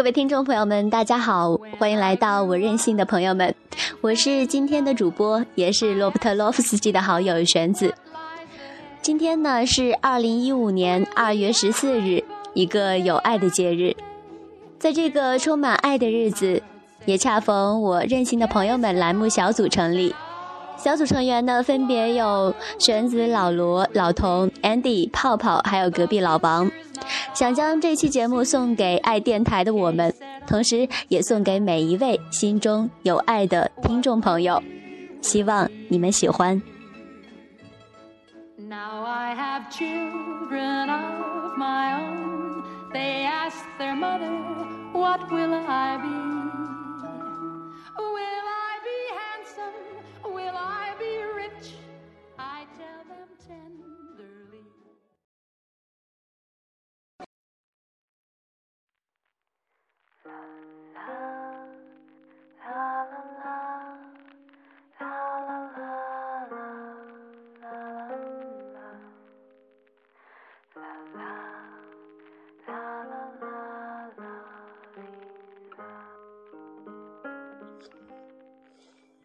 各位听众朋友们，大家好，欢迎来到我任性的朋友们，我是今天的主播，也是罗伯特·洛夫斯基的好友玄子。今天呢是二零一五年二月十四日，一个有爱的节日。在这个充满爱的日子，也恰逢我任性的朋友们栏目小组成立。小组成员呢，分别有玄子、老罗、老童、Andy、泡泡，还有隔壁老王。想将这期节目送给爱电台的我们，同时也送给每一位心中有爱的听众朋友，希望你们喜欢。Now I have children of my own. They ask their mother, What will I be?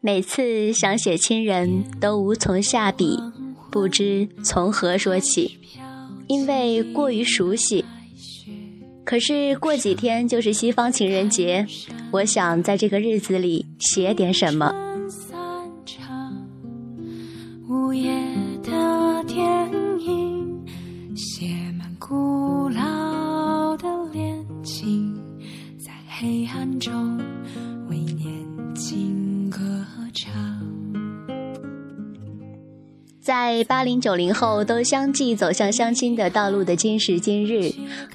每次想写亲人，都无从下笔，不知从何说起，因为过于熟悉。可是过几天就是西方情人节，我想在这个日子里写点什么。在八零九零后都相继走向相亲的道路的今时今日，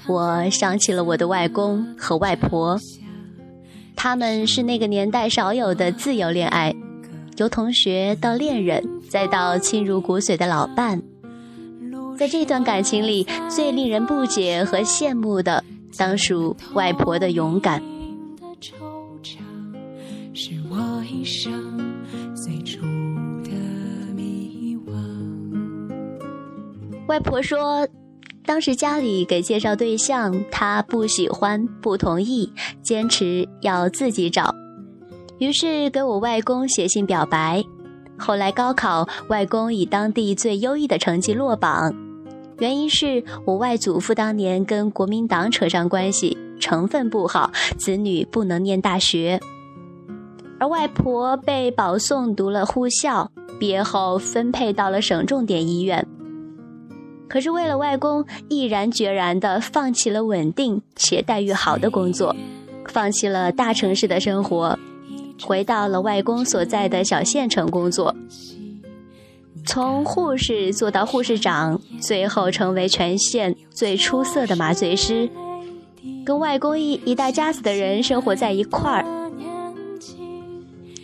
我想起了我的外公和外婆，他们是那个年代少有的自由恋爱，由同学到恋人，再到亲如骨髓的老伴。在这段感情里，最令人不解和羡慕的，当属外婆的勇敢。是我一生最初外婆说，当时家里给介绍对象，她不喜欢、不同意，坚持要自己找，于是给我外公写信表白。后来高考，外公以当地最优异的成绩落榜，原因是我外祖父当年跟国民党扯上关系，成分不好，子女不能念大学。而外婆被保送读了护校，毕业后分配到了省重点医院。可是为了外公，毅然决然地放弃了稳定且待遇好的工作，放弃了大城市的生活，回到了外公所在的小县城工作。从护士做到护士长，最后成为全县最出色的麻醉师，跟外公一一大家子的人生活在一块儿。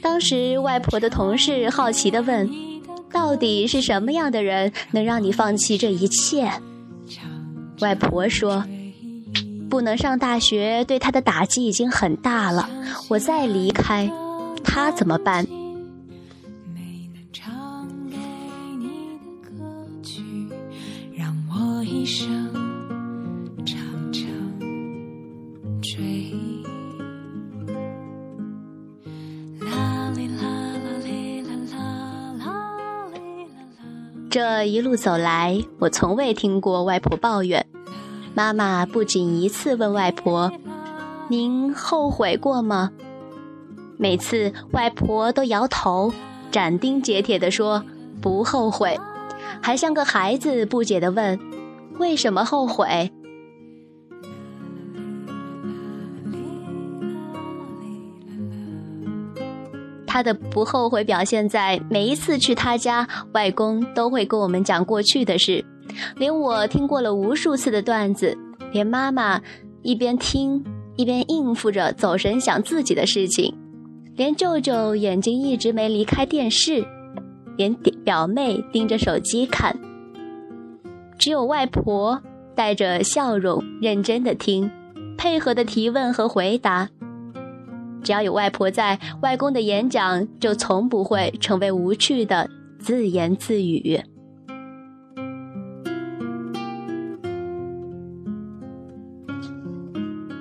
当时外婆的同事好奇地问：“到底是什么样的人能让你放弃这一切？”外婆说：“不能上大学对他的打击已经很大了，我再离开，他怎么办？”这一路走来，我从未听过外婆抱怨。妈妈不仅一次问外婆：“您后悔过吗？”每次外婆都摇头，斩钉截铁地说：“不后悔。”还像个孩子不解地问：“为什么后悔？”他的不后悔表现在每一次去他家，外公都会跟我们讲过去的事，连我听过了无数次的段子，连妈妈一边听一边应付着走神想自己的事情，连舅舅眼睛一直没离开电视，连表妹盯着手机看，只有外婆带着笑容认真的听，配合的提问和回答。只要有外婆在，外公的演讲就从不会成为无趣的自言自语。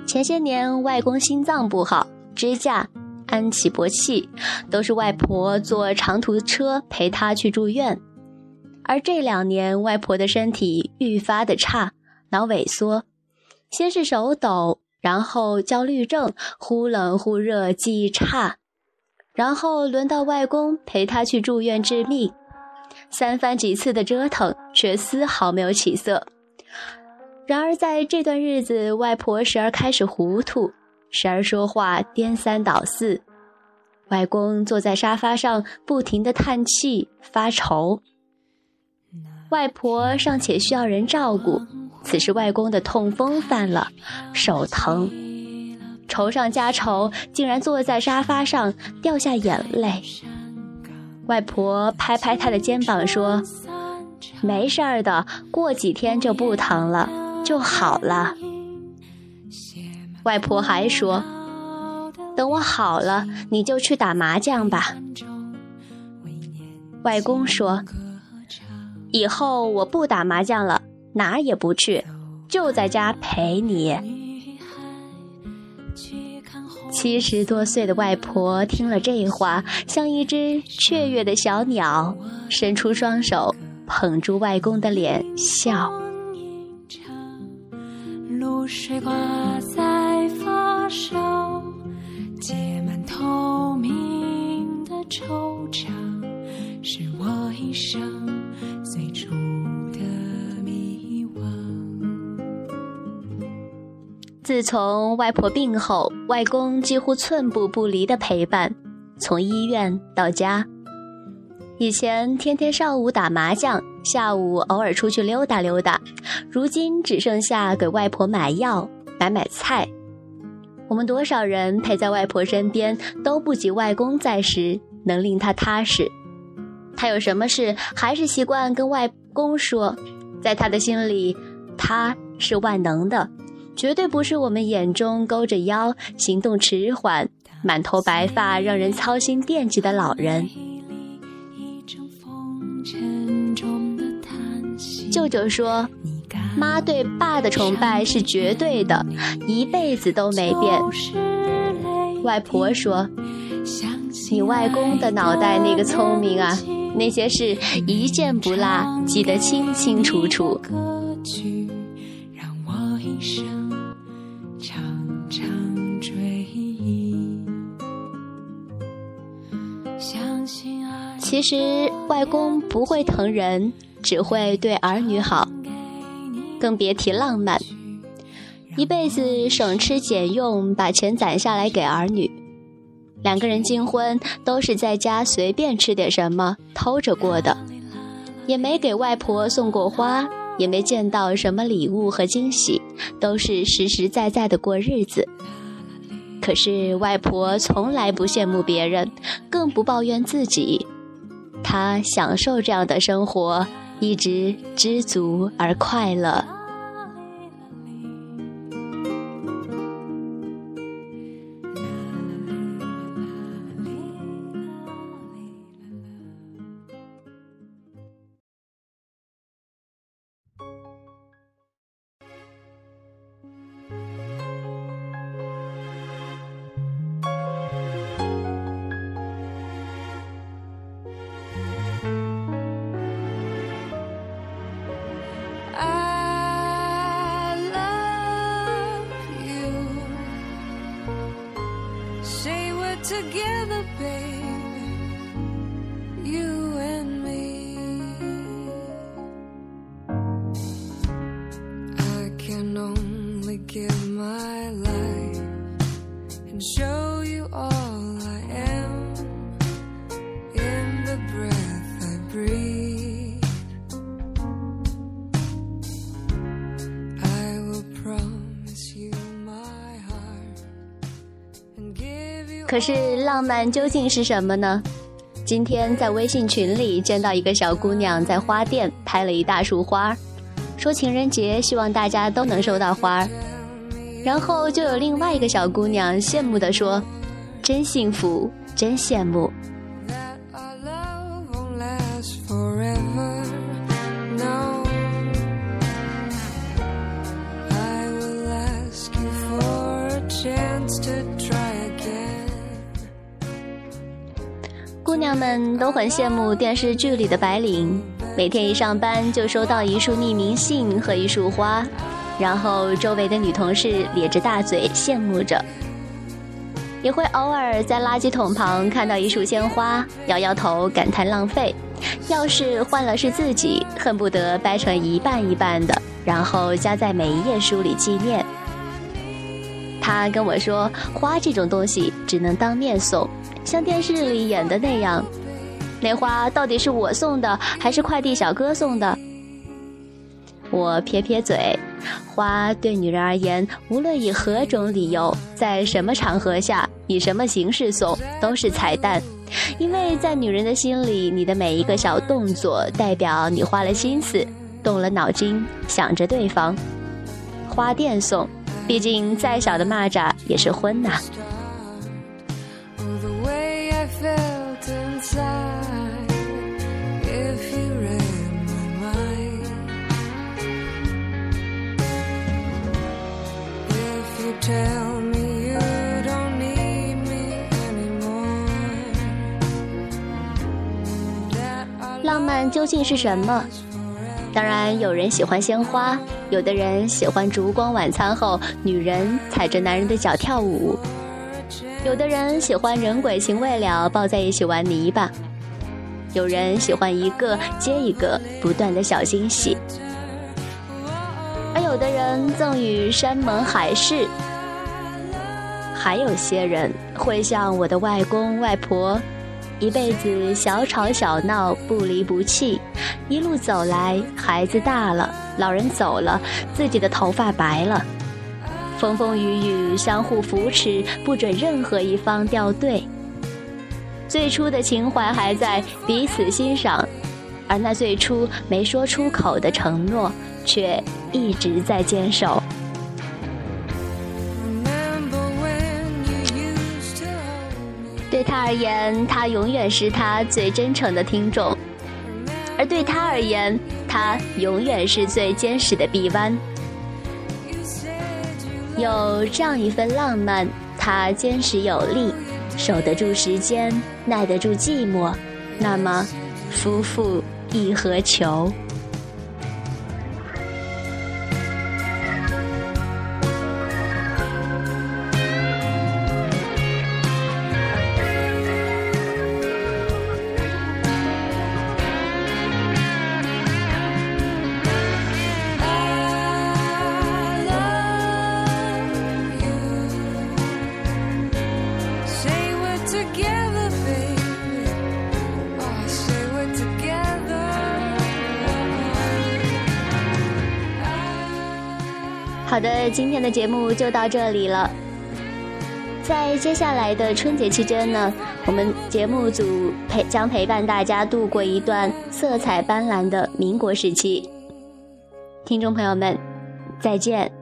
前些年，外公心脏不好，支架、安起搏器，都是外婆坐长途车陪他去住院。而这两年，外婆的身体愈发的差，脑萎缩，先是手抖。然后焦虑症，忽冷忽热，记忆差。然后轮到外公陪他去住院治病，三番几次的折腾，却丝毫没有起色。然而在这段日子，外婆时而开始糊涂，时而说话颠三倒四。外公坐在沙发上，不停的叹气发愁。外婆尚且需要人照顾。此时，外公的痛风犯了，手疼，愁上加愁，竟然坐在沙发上掉下眼泪。外婆拍拍他的肩膀说：“没事儿的，过几天就不疼了，就好了。”外婆还说：“等我好了，你就去打麻将吧。”外公说：“以后我不打麻将了。”哪也不去，就在家陪你。七十多岁的外婆听了这话，像一只雀跃的小鸟，伸出双手捧住外公的脸笑。露水挂在发梢，结满透明自从外婆病后，外公几乎寸步不离的陪伴，从医院到家。以前天天上午打麻将，下午偶尔出去溜达溜达，如今只剩下给外婆买药、买买菜。我们多少人陪在外婆身边，都不及外公在时能令她踏实。她有什么事，还是习惯跟外公说，在他的心里，他是万能的。绝对不是我们眼中勾着腰、行动迟缓、满头白发、让人操心惦记的老人。舅舅说：“妈对爸的崇拜是绝对的，一辈子都没变。”外婆说：“你外公的脑袋那个聪明啊，那些事一件不落，记得清清楚楚。”其实外公不会疼人，只会对儿女好，更别提浪漫。一辈子省吃俭用，把钱攒下来给儿女。两个人金婚都是在家随便吃点什么偷着过的，也没给外婆送过花，也没见到什么礼物和惊喜，都是实实在在的过日子。可是外婆从来不羡慕别人，更不抱怨自己。他享受这样的生活，一直知足而快乐。together, babe. 可是浪漫究竟是什么呢？今天在微信群里见到一个小姑娘在花店拍了一大束花，说情人节希望大家都能收到花。然后就有另外一个小姑娘羡慕地说：“真幸福，真羡慕。”娘们都很羡慕电视剧里的白领，每天一上班就收到一束匿名信和一束花，然后周围的女同事咧着大嘴羡慕着，也会偶尔在垃圾桶旁看到一束鲜花，摇摇头感叹浪费。要是换了是自己，恨不得掰成一半一半的，然后夹在每一页书里纪念。他跟我说，花这种东西只能当面送，像电视里演的那样。那花到底是我送的，还是快递小哥送的？我撇撇嘴，花对女人而言，无论以何种理由，在什么场合下，以什么形式送，都是彩蛋。因为在女人的心里，你的每一个小动作，代表你花了心思，动了脑筋，想着对方。花店送。毕竟再小的蚂蚱也是荤呐。究竟是什么？当然，有人喜欢鲜花，有的人喜欢烛光晚餐后女人踩着男人的脚跳舞，有的人喜欢人鬼情未了抱在一起玩泥巴，有人喜欢一个接一个不断的小惊喜，而有的人赠予山盟海誓，还有些人会像我的外公外婆。一辈子小吵小闹，不离不弃，一路走来，孩子大了，老人走了，自己的头发白了，风风雨雨相互扶持，不准任何一方掉队。最初的情怀还在彼此欣赏，而那最初没说出口的承诺，却一直在坚守。而言，他永远是他最真诚的听众；而对他而言，他永远是最坚实的臂弯。有这样一份浪漫，他坚实有力，守得住时间，耐得住寂寞，那么，夫妇亦何求？好的，今天的节目就到这里了。在接下来的春节期间呢，我们节目组陪将陪伴大家度过一段色彩斑斓的民国时期。听众朋友们，再见。